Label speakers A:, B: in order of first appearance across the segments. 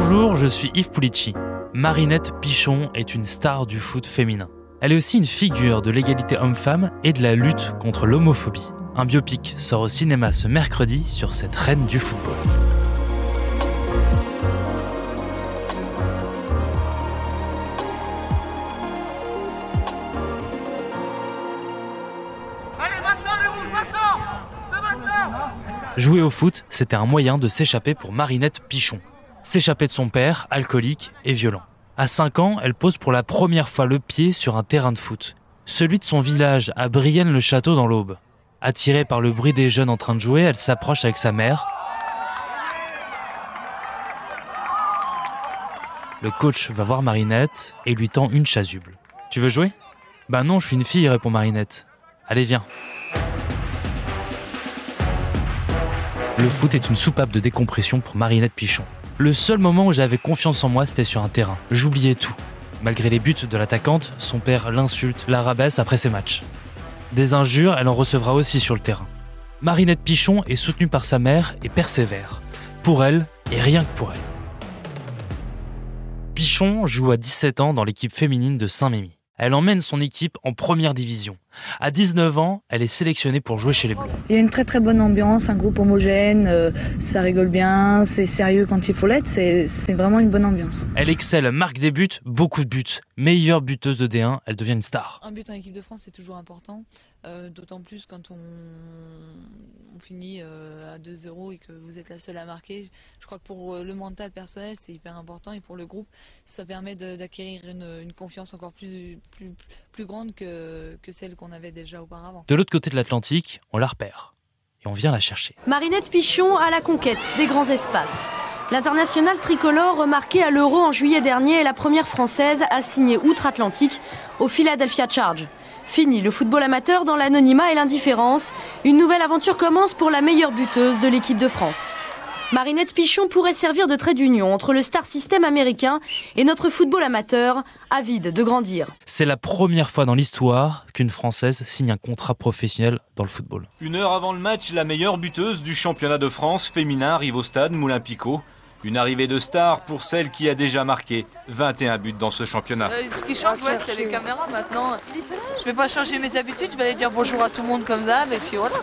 A: Bonjour, je suis Yves Pulici. Marinette Pichon est une star du foot féminin. Elle est aussi une figure de l'égalité homme-femme et de la lutte contre l'homophobie. Un biopic sort au cinéma ce mercredi sur cette reine du football. Jouer au foot, c'était un moyen de s'échapper pour Marinette Pichon. S'échapper de son père, alcoolique et violent. À 5 ans, elle pose pour la première fois le pied sur un terrain de foot. Celui de son village, à Brienne-le-Château dans l'Aube. Attirée par le bruit des jeunes en train de jouer, elle s'approche avec sa mère. Le coach va voir Marinette et lui tend une chasuble. Tu veux jouer Bah non, je suis une fille, répond Marinette. Allez, viens. Le foot est une soupape de décompression pour Marinette Pichon. Le seul moment où j'avais confiance en moi, c'était sur un terrain. J'oubliais tout. Malgré les buts de l'attaquante, son père l'insulte, la rabaisse après ses matchs. Des injures, elle en recevra aussi sur le terrain. Marinette Pichon est soutenue par sa mère et persévère. Pour elle, et rien que pour elle. Pichon joue à 17 ans dans l'équipe féminine de Saint-Mémy. Elle emmène son équipe en première division. À 19 ans, elle est sélectionnée pour jouer chez les Bleus.
B: Il y a une très très bonne ambiance, un groupe homogène, euh, ça rigole bien, c'est sérieux quand il faut l'être, c'est vraiment une bonne ambiance.
A: Elle excelle, marque des buts, beaucoup de buts. Meilleure buteuse de D1, elle devient une star.
C: Un but en équipe de France, c'est toujours important, euh, d'autant plus quand on, finit euh, à 2-0 et que vous êtes la seule à marquer. Je crois que pour le mental personnel, c'est hyper important et pour le groupe, ça permet d'acquérir une, confiance encore plus, plus, plus grande que, que celle qu'on avait déjà auparavant.
A: De l'autre côté de l'Atlantique, on la repère et on vient la chercher.
D: Marinette Pichon à la conquête des grands espaces. L'international tricolore, remarqué à l'Euro en juillet dernier, est la première française à signer outre-Atlantique au Philadelphia Charge. Fini le football amateur dans l'anonymat et l'indifférence. Une nouvelle aventure commence pour la meilleure buteuse de l'équipe de France. Marinette Pichon pourrait servir de trait d'union entre le star system américain et notre football amateur, avide de grandir.
A: C'est la première fois dans l'histoire qu'une Française signe un contrat professionnel dans le football.
E: Une heure avant le match, la meilleure buteuse du championnat de France féminin arrive au stade Moulin-Picot. Une arrivée de star pour celle qui a déjà marqué 21 buts dans ce championnat.
C: Euh, ce qui change, c'est les caméras maintenant. Je vais pas changer mes habitudes, je vais aller dire bonjour à tout le monde comme d'hab et puis voilà.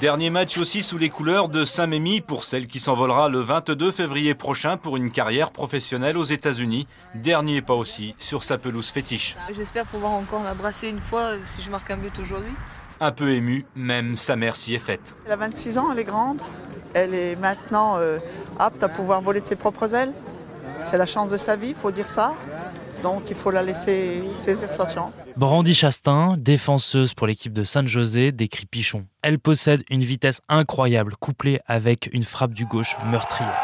E: Dernier match aussi sous les couleurs de Saint-Mémy pour celle qui s'envolera le 22 février prochain pour une carrière professionnelle aux États-Unis. Dernier pas aussi sur sa pelouse fétiche.
C: J'espère pouvoir encore l'embrasser une fois euh, si je marque un but aujourd'hui.
E: Un peu ému, même sa mère s'y est faite.
F: Elle a 26 ans, elle est grande. Elle est maintenant euh, apte à pouvoir voler de ses propres ailes. C'est la chance de sa vie, il faut dire ça. Donc il faut la laisser saisir sa chance.
A: Brandy Chastain, défenseuse pour l'équipe de San José, décrit Pichon. Elle possède une vitesse incroyable, couplée avec une frappe du gauche meurtrière.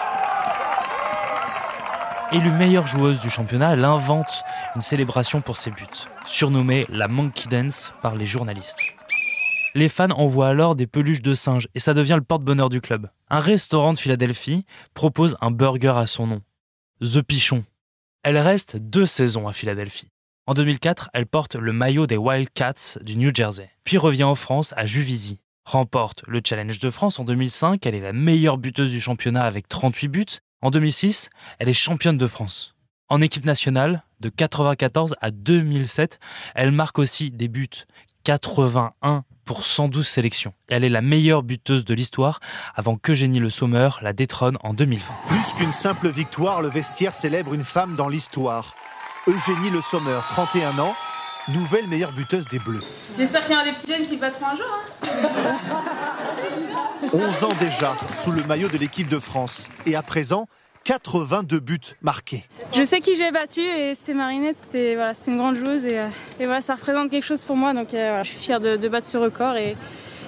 A: Élue meilleure joueuse du championnat, elle invente une célébration pour ses buts, surnommée la Monkey Dance par les journalistes. Les fans envoient alors des peluches de singes et ça devient le porte-bonheur du club. Un restaurant de Philadelphie propose un burger à son nom, The Pichon. Elle reste deux saisons à Philadelphie. En 2004, elle porte le maillot des Wildcats du New Jersey, puis revient en France à Juvisy. Remporte le Challenge de France en 2005, elle est la meilleure buteuse du championnat avec 38 buts. En 2006, elle est championne de France. En équipe nationale, de 1994 à 2007, elle marque aussi des buts 81 pour 112 sélections. Elle est la meilleure buteuse de l'histoire avant qu'Eugénie Le Sommer la détrône en 2020.
G: Plus qu'une simple victoire, le vestiaire célèbre une femme dans l'histoire. Eugénie Le Sommer, 31 ans, nouvelle meilleure buteuse des Bleus.
B: J'espère qu'il y a des petits jeunes qui battront un jour. Hein
G: 11 ans déjà, sous le maillot de l'équipe de France. Et à présent, 82 buts marqués.
B: Je sais qui j'ai battu et c'était Marinette, c'était voilà, une grande joueuse et, euh, et, voilà, ça représente quelque chose pour moi. Donc euh, voilà, je suis fière de, de, battre ce record et,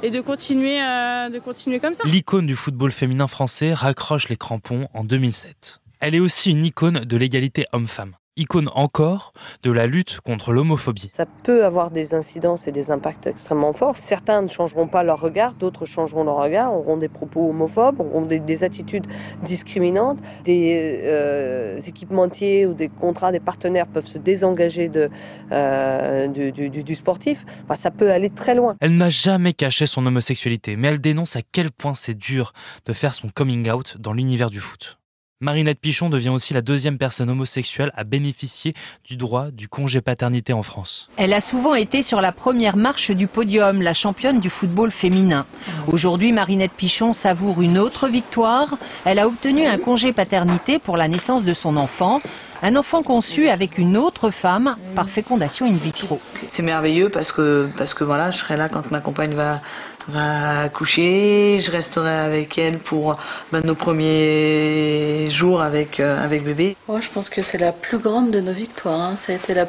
B: et de, continuer, euh, de continuer comme ça.
A: L'icône du football féminin français raccroche les crampons en 2007. Elle est aussi une icône de l'égalité homme-femme icône encore de la lutte contre l'homophobie.
H: Ça peut avoir des incidences et des impacts extrêmement forts. Certains ne changeront pas leur regard, d'autres changeront leur regard, auront des propos homophobes, auront des, attitudes discriminantes. Des euh, équipementiers ou des contrats, des partenaires peuvent se désengager de, euh, du, du, sportif. Enfin, ça peut aller très loin.
A: Elle n'a jamais caché son homosexualité, mais elle dénonce à quel point c'est dur de faire son coming out dans l'univers du foot. Marinette Pichon devient aussi la deuxième personne homosexuelle à bénéficier du droit du congé paternité en France.
I: Elle a souvent été sur la première marche du podium, la championne du football féminin. Aujourd'hui, Marinette Pichon savoure une autre victoire. Elle a obtenu un congé paternité pour la naissance de son enfant. Un enfant conçu avec une autre femme par fécondation in vitro.
J: C'est merveilleux parce que, parce que voilà, je serai là quand ma compagne va, va coucher, je resterai avec elle pour ben, nos premiers jours avec, euh, avec bébé.
K: Moi, je pense que c'est la plus grande de nos victoires. Hein. Ça a été la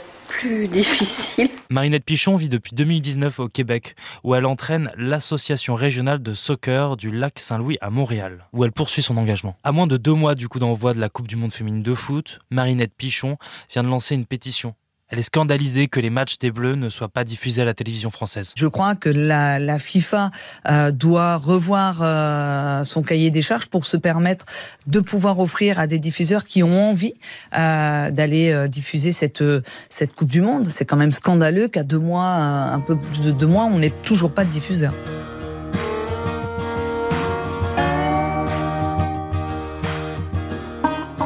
A: Marinette Pichon vit depuis 2019 au Québec, où elle entraîne l'association régionale de soccer du lac Saint-Louis à Montréal, où elle poursuit son engagement. À moins de deux mois du coup d'envoi de la Coupe du Monde féminine de foot, Marinette Pichon vient de lancer une pétition elle est scandalisée que les matchs des Bleus ne soient pas diffusés à la télévision française.
L: Je crois que la, FIFA euh, doit revoir euh, son cahier des charges pour se permettre de pouvoir offrir à des diffuseurs qui ont envie euh, d'aller diffuser cette, cette Coupe du Monde. C'est quand même scandaleux qu'à deux mois, un peu plus de deux mois, on n'ait toujours pas de diffuseur.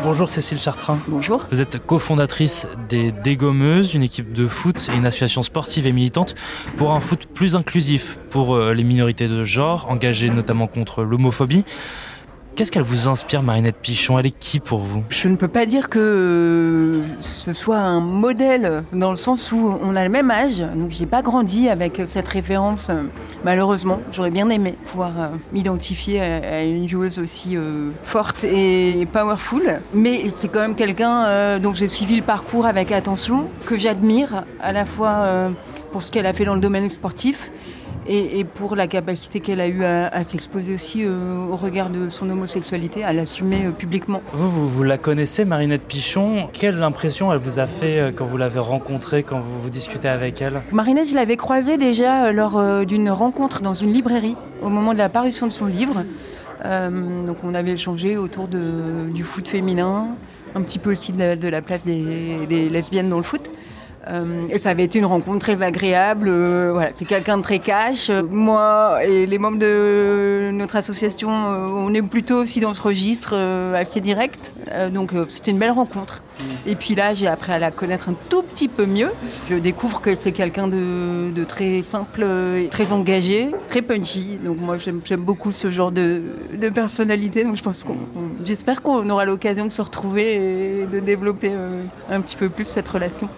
A: Bonjour Cécile Chartrain.
M: Bonjour.
A: Vous êtes cofondatrice des Dégommeuses, une équipe de foot et une association sportive et militante pour un foot plus inclusif pour euh, les minorités de genre, engagée notamment contre l'homophobie. Qu'est-ce qu'elle vous inspire, Marinette Pichon? Elle est qui pour vous?
M: Je ne peux pas dire que euh, ce soit un modèle dans le sens où on a le même âge, donc j'ai pas grandi avec cette référence. Euh, malheureusement, j'aurais bien aimé pouvoir euh, m'identifier à, une joueuse aussi forte et powerful. Mais c'est quand même quelqu'un dont j'ai suivi le parcours avec attention, que j'admire à la fois pour ce qu'elle a fait dans le domaine sportif et, pour la capacité qu'elle a eue à, s'exposer aussi euh, au regard de son homosexualité, à l'assumer euh, publiquement.
A: Vous, vous, la connaissez, Marinette Pichon. Quelle impression elle vous a fait euh, quand vous l'avez rencontrée, quand vous, vous discutez avec elle?
M: Marinette, je l'avais croisée déjà lors d'une rencontre dans une librairie au moment de la parution de son livre. donc on avait échangé autour de, du foot féminin, un petit peu aussi de la, place des lesbiennes dans le foot. Euh, et ça avait été une rencontre très agréable. Euh, voilà, c'est quelqu'un de très cash. moi et les membres de notre association, euh, on est plutôt aussi dans ce registre assez direct. donc c'était une belle rencontre. Et puis là, j'ai appris à la connaître un tout petit peu mieux. Je découvre que c'est quelqu'un de, très simple, très engagé, très punchy. Donc moi, j'aime beaucoup ce genre de, personnalité. Donc je pense qu'on, j'espère qu'on aura l'occasion de se retrouver et de développer un petit peu plus cette relation.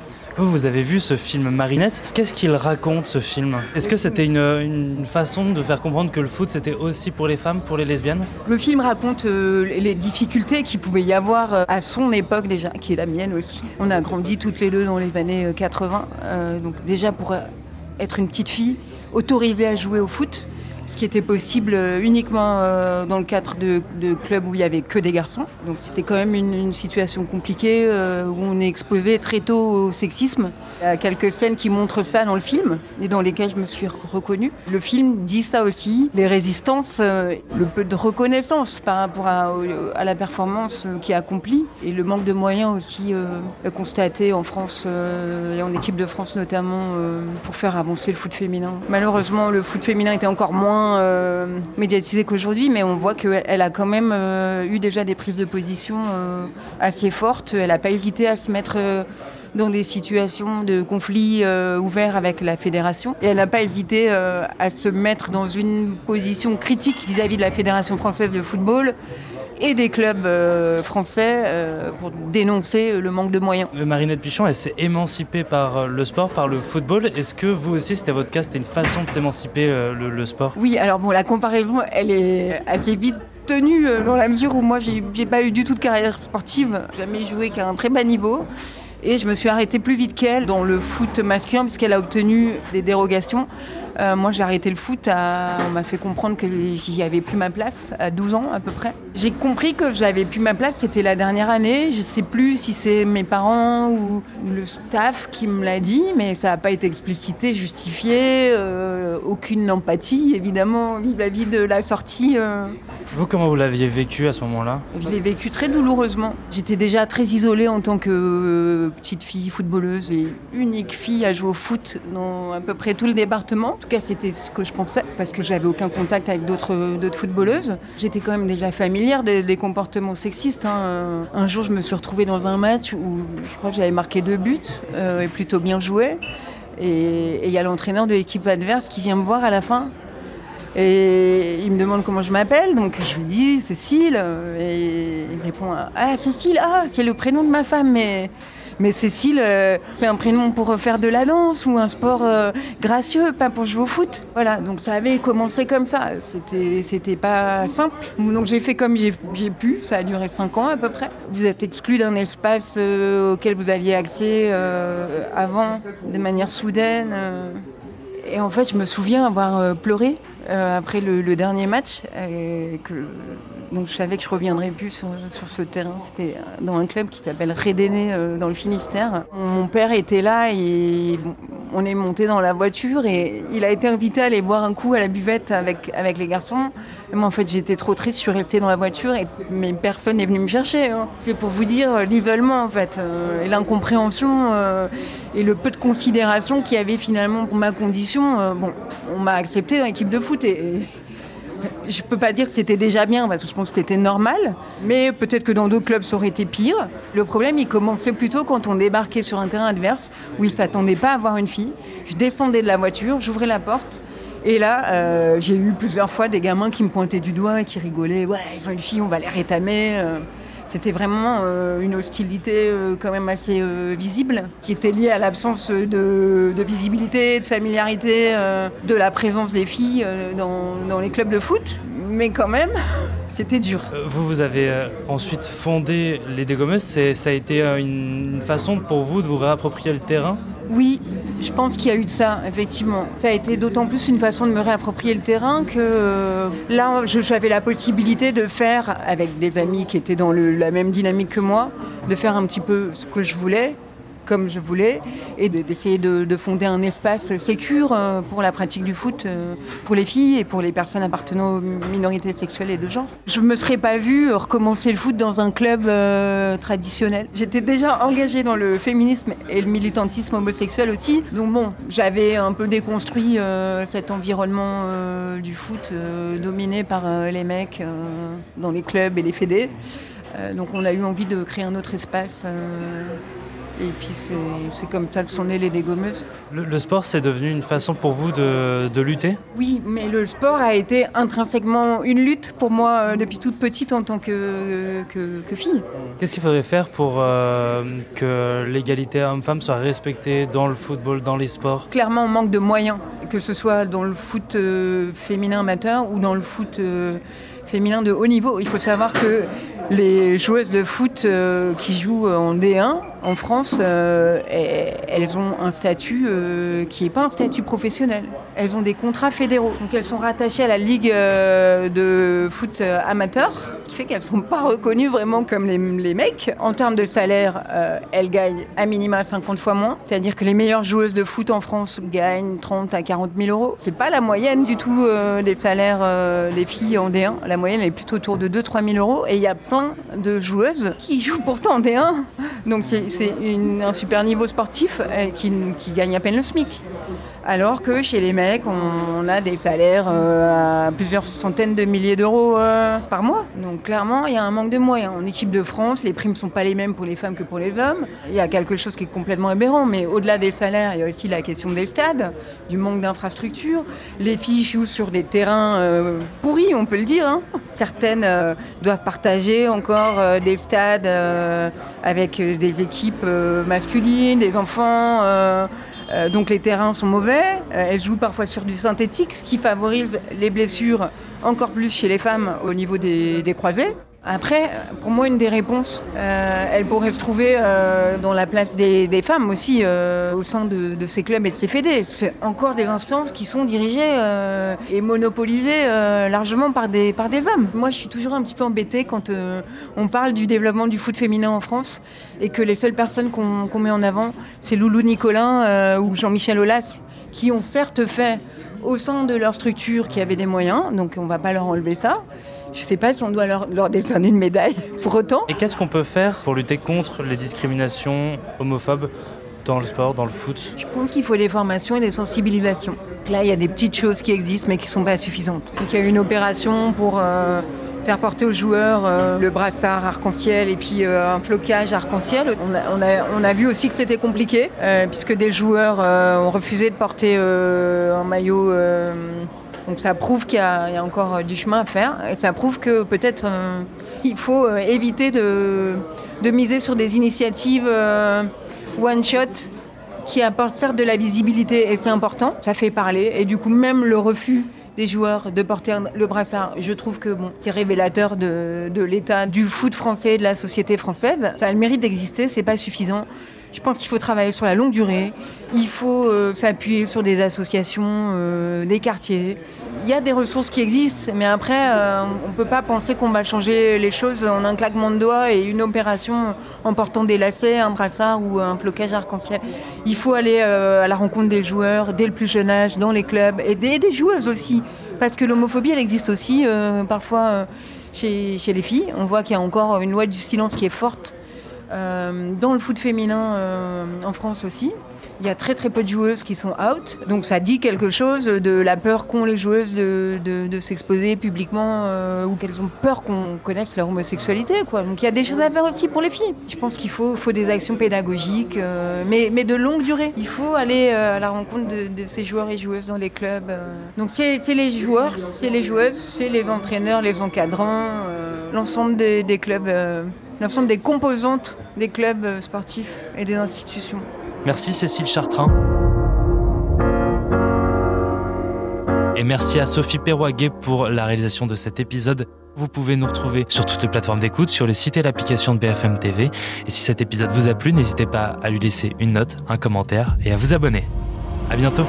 A: Vous, avez vu ce film Marinette. Qu'est-ce qu'il raconte ce film? Est-ce que c'était une, façon de faire comprendre que le foot c'était aussi pour les femmes, pour les lesbiennes?
M: Le film raconte euh, les difficultés qu'il pouvait y avoir euh, à son époque déjà, qui est la mienne aussi. On a grandi toutes les deux dans les années 80. Euh, donc déjà pour être une petite fille autorisée à jouer au foot, ce qui était possible euh, uniquement euh, dans le cadre de, clubs où il n'y avait que des garçons. Donc c'était quand même une, situation compliquée euh, où on est exposé très tôt au sexisme. Il y a quelques scènes qui montrent ça dans le film et dans lesquelles je me suis reconnue. Le film dit ça aussi, les résistances, le peu de reconnaissance par rapport à, la performance qui est accomplie et le manque de moyens aussi constaté en France et en équipe de France notamment pour faire avancer le foot féminin. Malheureusement, le foot féminin était encore moins euh, médiatisée qu'aujourd'hui, mais on voit qu'elle a quand même euh, eu déjà des prises de position euh, assez fortes. Elle n'a pas hésité à se mettre dans des situations de conflit ouverts avec la fédération. Elle n'a pas hésité à se mettre dans une position critique vis-à-vis de la Fédération française de football et des clubs euh, français euh, pour dénoncer le manque de moyens.
A: Euh, Marinette Pichon, elle s'est émancipée par le sport, par le football. Est-ce que vous aussi, c'était votre cas, c'était une façon de s'émanciper le, sport?
M: Oui, alors bon, la comparaison, elle est assez vite tenue dans la mesure où moi, j'ai pas eu du tout de carrière sportive, jamais joué qu'à un très bas niveau. Et je me suis arrêtée plus vite qu'elle dans le foot masculin puisqu'elle a obtenu des dérogations. Euh, moi, j'ai arrêté le foot. On m'a fait comprendre que j'y avais plus ma place à 12 ans à peu près. J'ai compris que j'avais plus ma place. C'était la dernière année. Je sais plus si c'est mes parents ou le staff qui me l'a dit, mais ça n'a pas été explicité, justifié. Euh, aucune empathie, évidemment, vis-à-vis de la sortie. Euh.
A: Vous, comment vous l'aviez vécu à ce moment-là
M: Je l'ai vécu très douloureusement. J'étais déjà très isolée en tant que euh, petite fille footballeuse et unique fille à jouer au foot dans à peu près tout le département. En tout cas, c'était ce que je pensais parce que j'avais aucun contact avec d'autres footballeuses. J'étais quand même déjà familière des, comportements sexistes. Hein. Un jour, je me suis retrouvée dans un match où je crois que j'avais marqué deux buts euh, et plutôt bien joué. Et il y a l'entraîneur de l'équipe adverse qui vient me voir à la fin et il me demande comment je m'appelle, donc je lui dis Cécile. Et il me répond Ah, Cécile, ah, c'est le prénom de ma femme, mais, mais Cécile, euh, c'est un prénom pour faire de la danse ou un sport euh, gracieux, pas pour jouer au foot. Voilà, donc ça avait commencé comme ça. C'était, pas simple. Donc j'ai fait comme j'ai, pu, ça a duré 5 ans à peu près. Vous êtes exclu d'un espace euh, auquel vous aviez accès avant, de manière soudaine. Et en fait, je me souviens avoir pleuré euh, après le, dernier match. que, donc je savais que je reviendrais plus sur, ce terrain. C'était dans un club qui s'appelle Rédéné euh, dans le Finistère. Mon père était là et on est monté dans la voiture et il a été invité à aller boire un coup à la buvette avec, avec les garçons. moi en fait j'étais trop triste, je suis restée dans la voiture et mais personne n'est venu me chercher. Hein. C'est pour vous dire l'isolement en fait euh, et l'incompréhension et le peu de considération qu'il y avait finalement pour ma condition. bon, on m'a accepté dans l'équipe de foot et, je peux pas dire que c'était déjà bien parce que je pense que c'était normal, mais peut-être que dans d'autres clubs ça aurait été pire. Le problème il commençait plutôt quand on débarquait sur un terrain adverse où ils s'attendaient pas à voir une fille. Je descendais de la voiture, j'ouvrais la porte. Et là, euh, j'ai eu plusieurs fois des gamins qui me pointaient du doigt et qui rigolaient. Ouais, ils ont une fille, on va les rétamer. C'était vraiment euh, une hostilité euh, quand même assez euh, visible, qui était liée à l'absence de, visibilité, de familiarité, de la présence des filles dans, les clubs de foot. Mais quand même, c'était dur.
A: Vous, vous avez ensuite fondé les dégommeuses. Ça a été une façon pour vous de vous réapproprier le terrain?
M: Oui, je pense qu'il y a eu de ça, effectivement. Ça a été d'autant plus une façon de me réapproprier le terrain que euh, là, j'avais la possibilité de faire, avec des amis qui étaient dans la même dynamique que moi, de faire un petit peu ce que je voulais, comme je voulais et d'essayer de, fonder un espace sécur euh, pour la pratique du foot euh, pour les filles et pour les personnes appartenant aux minorités sexuelles et de genre. Je ne me serais pas vue recommencer le foot dans un club euh, traditionnel. J'étais déjà engagée dans le féminisme et le militantisme homosexuel aussi. Donc bon, j'avais un peu déconstruit cet environnement du foot dominé par les mecs dans les clubs et les fédés. donc on a eu envie de créer un autre espace et puis c'est comme ça que sont nées les dégommeuses.
A: Le, sport, c'est devenu une façon pour vous de, lutter?
M: Oui, mais le sport a été intrinsèquement une lutte pour moi euh, depuis toute petite en tant que, que, fille.
A: Qu'est-ce qu'il faudrait faire pour euh, que l'égalité homme-femme soit respectée dans le football, dans les sports?
M: Clairement, on manque de moyens, que ce soit dans le foot euh, féminin amateur ou dans le foot féminin de haut niveau. Il faut savoir que les joueuses de foot qui jouent en D1 en France, euh, elles ont un statut euh, qui n'est pas un statut professionnel. Elles ont des contrats fédéraux. Donc elles sont rattachées à la Ligue euh, de foot amateur, qui fait qu'elles ne sont pas reconnues vraiment comme les, mecs. En termes de salaire, elles gagnent à minima 50 fois moins. C'est-à-dire que les meilleures joueuses de foot en France gagnent 30 à 40 000 euros. C'est pas la moyenne du tout des salaires des filles en D1. La moyenne est plutôt autour de 2-3 000 euros. Et il y a plein de joueuses qui jouent pourtant en D1. Donc c'est un super niveau sportif euh, qui, qui, gagne à peine le SMIC. Alors que chez les mecs, on, a des salaires euh, à plusieurs centaines de milliers d'euros euh, par mois. Donc clairement, il y a un manque de moyens. En équipe de France, les primes ne sont pas les mêmes pour les femmes que pour les hommes. Il y a quelque chose qui est complètement aberrant. Mais au-delà des salaires, il y a aussi la question des stades, du manque d'infrastructures. Les filles jouent sur des terrains pourris, on peut le dire. Hein. Certaines doivent partager encore des stades avec des équipes masculines, des enfants. Euh, donc les terrains sont mauvais. Euh, elles jouent parfois sur du synthétique, ce qui favorise les blessures encore plus chez les femmes au niveau des, des croisés. Après, pour moi, une des réponses, euh, elle pourrait se trouver euh, dans la place des, femmes aussi, euh, au sein de, ces clubs et de ces fédés. C'est encore des instances qui sont dirigées et monopolisées largement par des, hommes. Moi, je suis toujours un petit peu embêtée quand on parle du développement du foot féminin en France et que les seules personnes qu'on met en avant, c'est Loulou Nicolin ou Jean-Michel Aulas, qui ont certes fait au sein de leur structure qui avait des moyens, donc on ne va pas leur enlever ça Je ne sais pas si on doit leur, leur décerner une médaille pour autant.
A: Et qu'est-ce qu'on peut faire pour lutter contre les discriminations homophobes dans le sport, dans le foot?
M: Je pense qu'il faut des formations et des sensibilisations. Là, il y a des petites choses qui existent mais qui ne sont pas suffisantes. Donc, il y a eu une opération pour euh, faire porter aux joueurs euh, le brassard arc-en-ciel et puis euh, un flocage arc-en-ciel. On a, on, a, on a, vu aussi que c'était compliqué puisque des joueurs ont refusé de porter un maillot. Donc ça prouve qu'il y, a encore du chemin à faire et ça prouve que peut-être il faut éviter de, miser sur des initiatives one shot qui apporte certes de la visibilité et c'est important, ça fait parler. Et du coup, même le refus des joueurs de porter le brassard, je trouve que bon, c'est révélateur de, l'état du foot français, de la société française. Ça a le mérite d'exister, c'est pas suffisant. Je pense qu'il faut travailler sur la longue durée. Il faut euh, s'appuyer sur des associations, euh, des quartiers. Il y a des ressources qui existent, mais après, euh, on ne peut pas penser qu'on va changer les choses en un claquement de doigts et une opération en portant des lacets, un brassard ou un flocage arc-en-ciel. Il faut aller à la rencontre des joueurs dès le plus jeune âge, dans les clubs, et des, joueuses aussi. Parce que l'homophobie, elle existe aussi parfois chez, chez les filles. On voit qu'il y a encore une loi du silence qui est forte dans le foot féminin euh, en France aussi, il y a très très peu de joueuses qui sont out. Donc ça dit quelque chose de la peur qu'ont les joueuses de, s'exposer publiquement euh, ou qu'elles ont peur qu'on connaisse leur homosexualité. Donc il y a des choses à faire aussi pour les filles. Je pense qu'il faut, des actions pédagogiques, mais, de longue durée. Il faut aller à la rencontre de, ces joueurs et joueuses dans les clubs. Donc c'est les joueurs, c'est les joueuses, c'est les entraîneurs, les encadrants, l'ensemble des clubs l'ensemble des composantes des clubs euh, sportifs et des institutions.
A: Merci Cécile Chartrain. Et merci à Sophie Perroguet pour la réalisation de cet épisode. Vous pouvez nous retrouver sur toutes les plateformes d'écoute, sur le site et l'application de BFM TV. Et si cet épisode vous a plu, n'hésitez pas à lui laisser une note, un commentaire et à vous abonner. À bientôt.